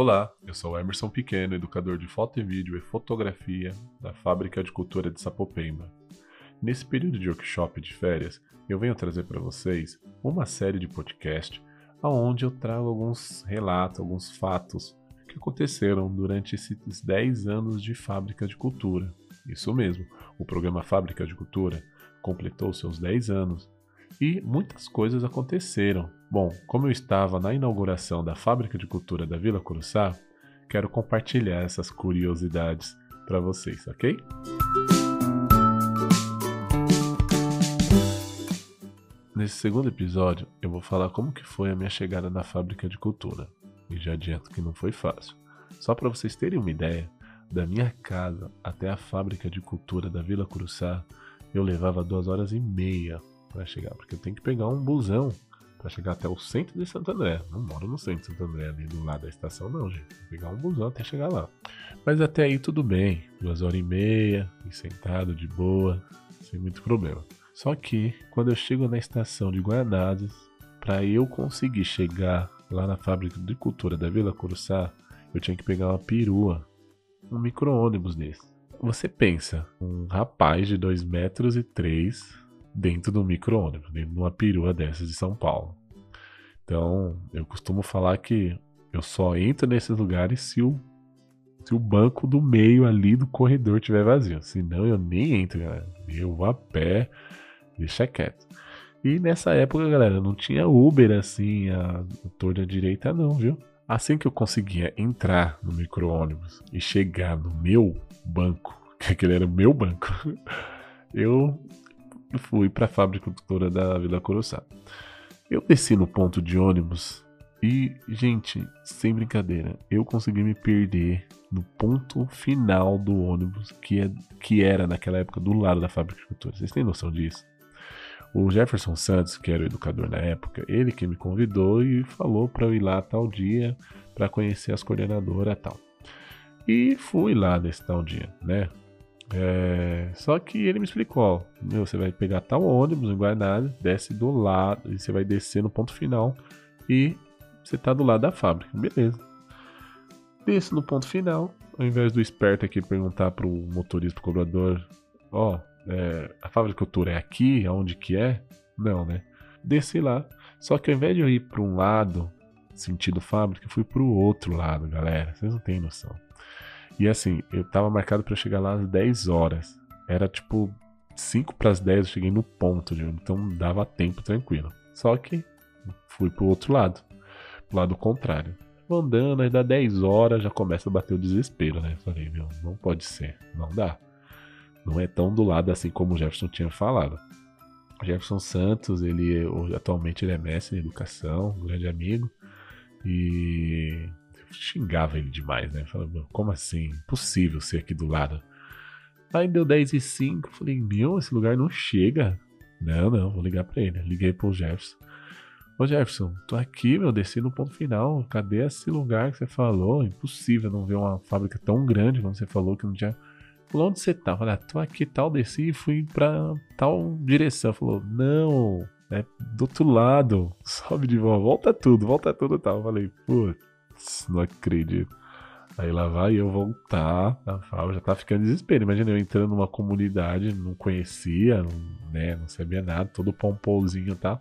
Olá, eu sou Emerson Pequeno, educador de foto e vídeo e fotografia da Fábrica de Cultura de Sapopemba. Nesse período de workshop de férias, eu venho trazer para vocês uma série de podcast onde eu trago alguns relatos, alguns fatos que aconteceram durante esses 10 anos de Fábrica de Cultura. Isso mesmo, o programa Fábrica de Cultura completou seus 10 anos e muitas coisas aconteceram. Bom, como eu estava na inauguração da Fábrica de Cultura da Vila Curuçá, quero compartilhar essas curiosidades para vocês, ok? Nesse segundo episódio, eu vou falar como que foi a minha chegada na Fábrica de Cultura. E já adianto que não foi fácil. Só para vocês terem uma ideia, da minha casa até a Fábrica de Cultura da Vila Curuçá, eu levava duas horas e meia para chegar, porque eu tenho que pegar um busão para chegar até o centro de Santo André. Não moro no centro de Santo André, ali do lado da estação, não, gente. Vou pegar um busão até chegar lá. Mas até aí tudo bem. Duas horas e meia, e sentado de boa, sem muito problema. Só que quando eu chego na estação de Guanazes, para eu conseguir chegar lá na fábrica de cultura da Vila Curuçá, eu tinha que pegar uma perua, um micro-ônibus desse. Você pensa, um rapaz de 2 metros e 3 dentro do micro-ônibus, dentro de uma perua dessas de São Paulo. Então, eu costumo falar que eu só entro nesses lugares se o, se o banco do meio ali do corredor tiver vazio. Senão eu nem entro, galera. Eu vou a pé, deixa quieto. E nessa época, galera, não tinha Uber assim, a, a torre da direita, não, viu? Assim que eu conseguia entrar no micro-ônibus e chegar no meu banco, que aquele era o meu banco, eu fui para a fábrica cultura da Vila Coroçá. Eu desci no ponto de ônibus e, gente, sem brincadeira, eu consegui me perder no ponto final do ônibus, que, é, que era naquela época do lado da fábrica de cultura. Vocês têm noção disso? O Jefferson Santos, que era o educador na época, ele que me convidou e falou para eu ir lá tal dia para conhecer as coordenadoras e tal. E fui lá nesse tal dia, né? É, só que ele me explicou, ó, meu, você vai pegar tal ônibus em Guaraná, desce do lado, e você vai descer no ponto final e você tá do lado da fábrica, beleza. Desce no ponto final, ao invés do esperto aqui perguntar pro motorista, pro cobrador, ó, é, a fábrica cultura é aqui, aonde que é? Não, né? Desci lá, só que ao invés de eu ir para um lado, sentido fábrica, eu fui pro outro lado, galera, vocês não têm noção. E assim, eu tava marcado para chegar lá às 10 horas. Era tipo 5 para as 10 eu cheguei no ponto, então dava tempo tranquilo. Só que fui pro outro lado, pro lado contrário. Vou andando, aí dá 10 horas, já começa a bater o desespero, né? Falei, meu, não pode ser, não dá. Não é tão do lado assim como o Jefferson tinha falado. Jefferson Santos, ele atualmente ele é mestre em educação, um grande amigo. E xingava ele demais, né? Falava, como assim? Impossível ser aqui do lado. Aí deu 10 e 5, falei, meu, esse lugar não chega. Não, não, vou ligar pra ele. Liguei pro Jefferson. Ô Jefferson, tô aqui, meu, desci no ponto final. Cadê esse lugar que você falou? Impossível não ver uma fábrica tão grande como você falou que não tinha. Falou, onde você tá? Falei, ah, tô aqui tal, desci e fui pra tal direção. Falou, não, é do outro lado. Sobe de volta, volta tudo, volta tudo tal. Falei, putz não acredito. Aí lá vai eu voltar fábrica, já tá ficando desespero. Imagina eu entrando numa comunidade, não conhecia, não, né, não sabia nada, todo pompozinho tá,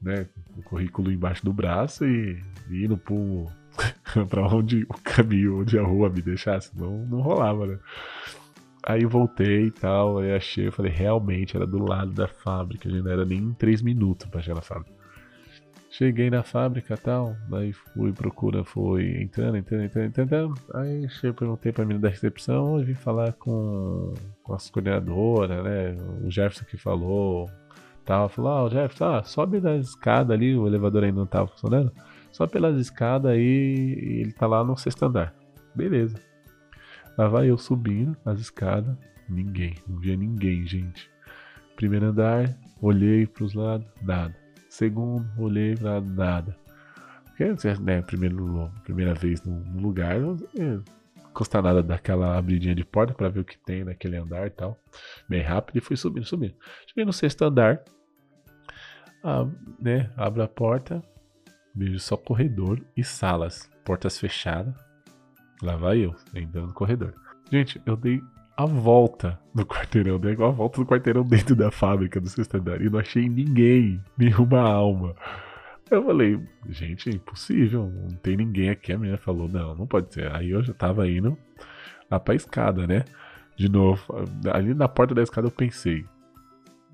né, o currículo embaixo do braço e, e indo pro, pra onde o caminho, onde a rua me deixasse, não, não rolava, né. Aí voltei e tal, aí achei, eu falei, realmente era do lado da fábrica, gente não era nem três minutos pra chegar na fábrica. Cheguei na fábrica tal, daí fui, procura, foi entrando, entrando, entrando, entrando. Aí cheguei, perguntei pra menina da recepção e vim falar com, com as coordenadoras, né? O Jefferson que falou, tal. Falou, ah, o Jefferson, ah, sobe na escada ali, o elevador ainda não tava funcionando. Só pelas escadas aí, ele tá lá no sexto andar. Beleza. Lá vai eu subindo as escadas, ninguém, não via ninguém, gente. Primeiro andar, olhei pros lados, nada Segundo, olhei pra nada. Porque, né, primeiro, primeira vez no, lugar, não custa nada daquela abridinha de porta para ver o que tem naquele andar e tal. Bem rápido e fui subindo, subindo. Cheguei no sexto andar, ah, né, abro a porta, vejo só corredor e salas. portas fechadas. Lá vai eu, entrando no corredor. Gente, eu dei a volta do quarteirão, dei a volta do quarteirão dentro da fábrica do sexto andar e não achei ninguém, nenhuma alma. Eu falei, gente, é impossível, não tem ninguém aqui. A menina falou, não, não pode ser. Aí eu já tava indo lá pra escada, né? De novo, ali na porta da escada eu pensei,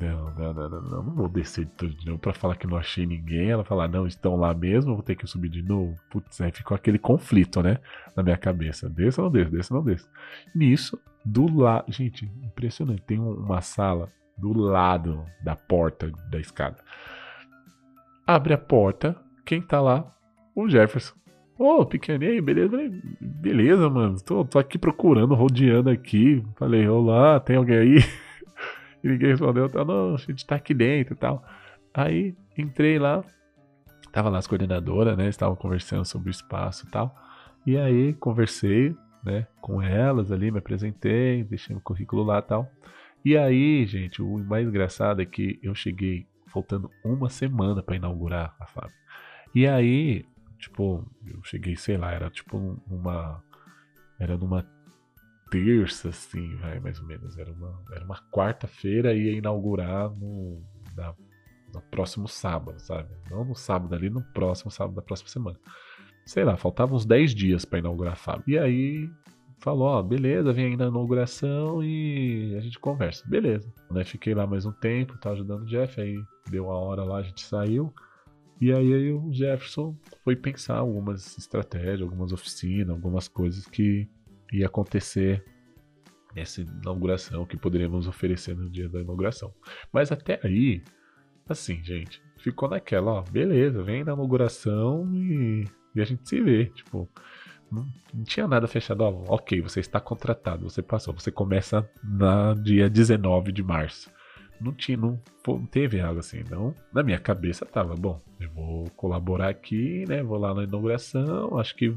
não, não, não, não, não, não vou descer de tudo de novo pra falar que não achei ninguém. Ela falar, não, estão lá mesmo, vou ter que subir de novo. Putz, aí ficou aquele conflito, né? Na minha cabeça. Desça ou não desça, desça ou não desça. Nisso, do lado. Gente, impressionante. Tem uma sala do lado da porta da escada. Abre a porta. Quem tá lá? O Jefferson. Ô, oh, pequenininho, beleza? Beleza, mano. Tô, tô aqui procurando, rodeando aqui. Falei, olá, tem alguém aí? E ninguém respondeu, tá, não, a gente tá aqui dentro e tal. Aí entrei lá, tava lá as coordenadoras, né? Estavam conversando sobre o espaço e tal. E aí conversei, né, com elas ali, me apresentei, deixei meu currículo lá e tal. E aí, gente, o mais engraçado é que eu cheguei faltando uma semana para inaugurar a fábrica. E aí, tipo, eu cheguei, sei lá, era tipo numa. Era numa terça, assim, vai, mais ou menos. Era uma, era uma quarta-feira e ia inaugurar no, na, no próximo sábado, sabe? Não no sábado ali, no próximo sábado da próxima semana. Sei lá, faltavam uns 10 dias para inaugurar a fábrica. E aí falou, ó, beleza, vem aí na inauguração e a gente conversa. Beleza. Né, fiquei lá mais um tempo, tá ajudando o Jeff, aí deu a hora lá, a gente saiu. E aí, aí o Jefferson foi pensar algumas estratégias, algumas oficinas, algumas coisas que ia acontecer nessa inauguração que poderíamos oferecer no dia da inauguração. Mas até aí, assim, gente, ficou naquela, ó, beleza, vem na inauguração e, e a gente se vê, tipo, não, não, tinha nada fechado, ó, ok, você está contratado, você passou, você começa na dia 19 de março. Não tinha, não, não teve algo assim, não. Na minha cabeça tava, bom, eu vou colaborar aqui, né? Vou lá na inauguração, acho que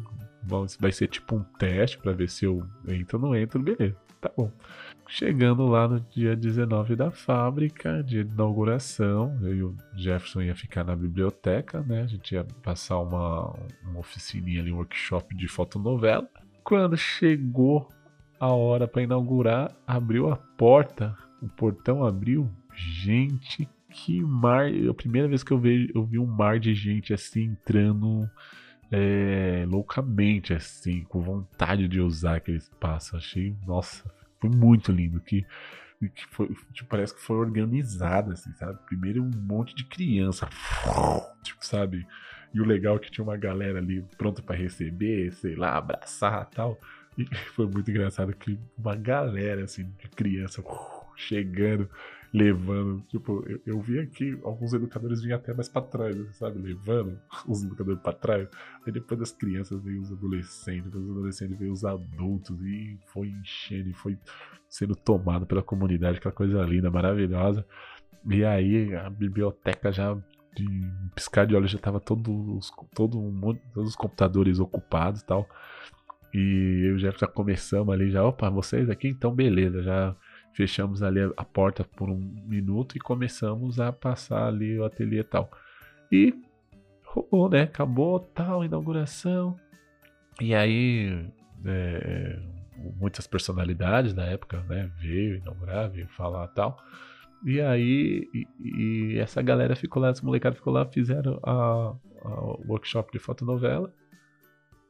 vai ser tipo um teste para ver se eu entro ou não entro, beleza, tá bom. Chegando lá no dia 19 da fábrica, dia de inauguração, eu e o Jefferson ia ficar na biblioteca, né? A gente ia passar uma, uma oficininha ali, um workshop de fotonovela. Quando chegou a hora para inaugurar, abriu a porta, o portão abriu. Gente, que mar! É a primeira vez que eu, vejo, eu vi um mar de gente assim entrando é, loucamente, assim, com vontade de usar aquele espaço. Achei, nossa, foi muito lindo. Que, que foi, tipo, parece que foi organizado, assim, sabe? Primeiro um monte de criança, tipo, sabe? E o legal é que tinha uma galera ali pronta para receber, sei lá, abraçar tal. E foi muito engraçado que uma galera, assim, de criança chegando levando. Tipo, eu, eu vi aqui alguns educadores vinham até mais pra trás, sabe? Levando os educadores pra trás. Aí depois das crianças veio os adolescentes, depois dos adolescentes veio os adultos e foi enchendo e foi sendo tomado pela comunidade, aquela coisa linda, maravilhosa. E aí a biblioteca já de piscar de olhos já tava todos, todo monte, todos os computadores ocupados e tal. E eu já, já começamos ali, já, opa, vocês aqui, então beleza, já fechamos ali a porta por um minuto e começamos a passar ali o ateliê e tal. E rolou, né? Acabou tal, inauguração. E aí, é, muitas personalidades da época, né? Veio inaugurar, veio falar tal. E aí, e, e essa galera ficou lá, essa molecada ficou lá, fizeram a, a workshop de fotonovela.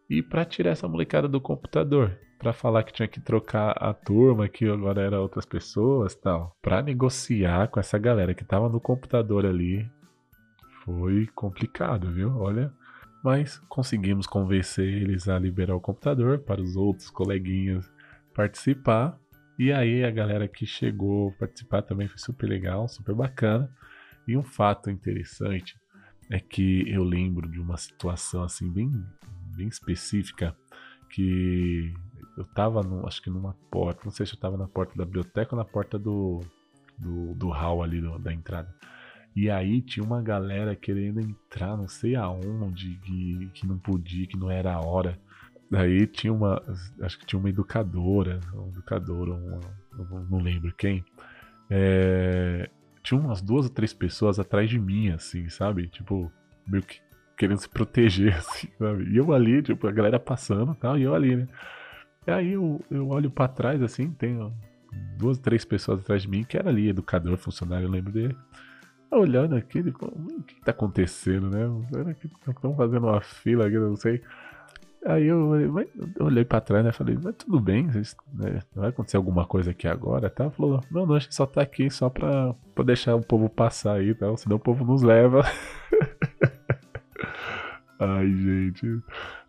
E para tirar essa molecada do computador, para falar que tinha que trocar a turma, que agora era outras pessoas, tal, para negociar com essa galera que tava no computador ali, foi complicado, viu? Olha, mas conseguimos convencer eles a liberar o computador para os outros coleguinhas participar. E aí a galera que chegou participar também foi super legal, super bacana. E um fato interessante é que eu lembro de uma situação assim bem bem específica que eu tava, no, acho que numa porta, não sei se eu tava na porta da biblioteca ou na porta do, do, do hall ali do, da entrada. E aí tinha uma galera querendo entrar, não sei aonde, que, que não podia, que não era a hora. Daí tinha uma, acho que tinha uma educadora, educadora, uma, não lembro quem. É, tinha umas duas ou três pessoas atrás de mim, assim, sabe? Tipo, meio que querendo se proteger, assim, sabe? E eu ali, tipo, a galera passando e tal, e eu ali, né? E aí eu, eu olho para trás, assim, tem duas, três pessoas atrás de mim, que era ali, educador, funcionário, eu lembro dele. Olhando aqui, o que tá acontecendo, né? Estão fazendo uma fila aqui, não sei. Aí eu, eu olhei pra trás, né? Falei, mas tudo bem, né, vai acontecer alguma coisa aqui agora, tá? Falou, não, não, a gente só tá aqui só pra, pra deixar o povo passar aí, tá? Senão o povo nos leva. Ai, gente.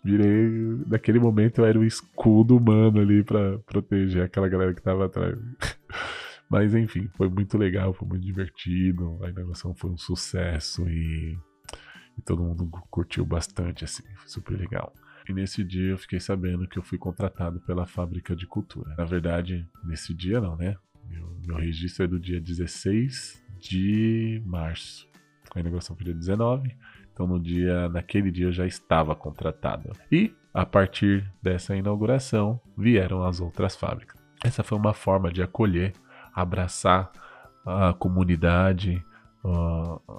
Virei. Naquele momento eu era o escudo humano ali pra proteger aquela galera que tava atrás. Mas enfim, foi muito legal, foi muito divertido. A inauguração foi um sucesso e, e todo mundo curtiu bastante, assim, foi super legal. E nesse dia eu fiquei sabendo que eu fui contratado pela Fábrica de Cultura. Na verdade, nesse dia não, né? Meu, meu registro é do dia 16 de março. A inauguração foi dia 19. Então no dia, naquele dia já estava contratado. E a partir dessa inauguração vieram as outras fábricas. Essa foi uma forma de acolher, abraçar a comunidade,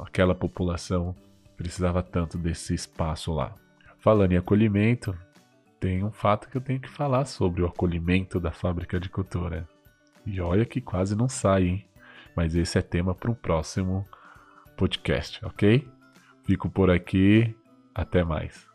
aquela população precisava tanto desse espaço lá. Falando em acolhimento, tem um fato que eu tenho que falar sobre o acolhimento da fábrica de cultura. E olha que quase não sai, hein? Mas esse é tema para um próximo podcast, ok? Fico por aqui. Até mais.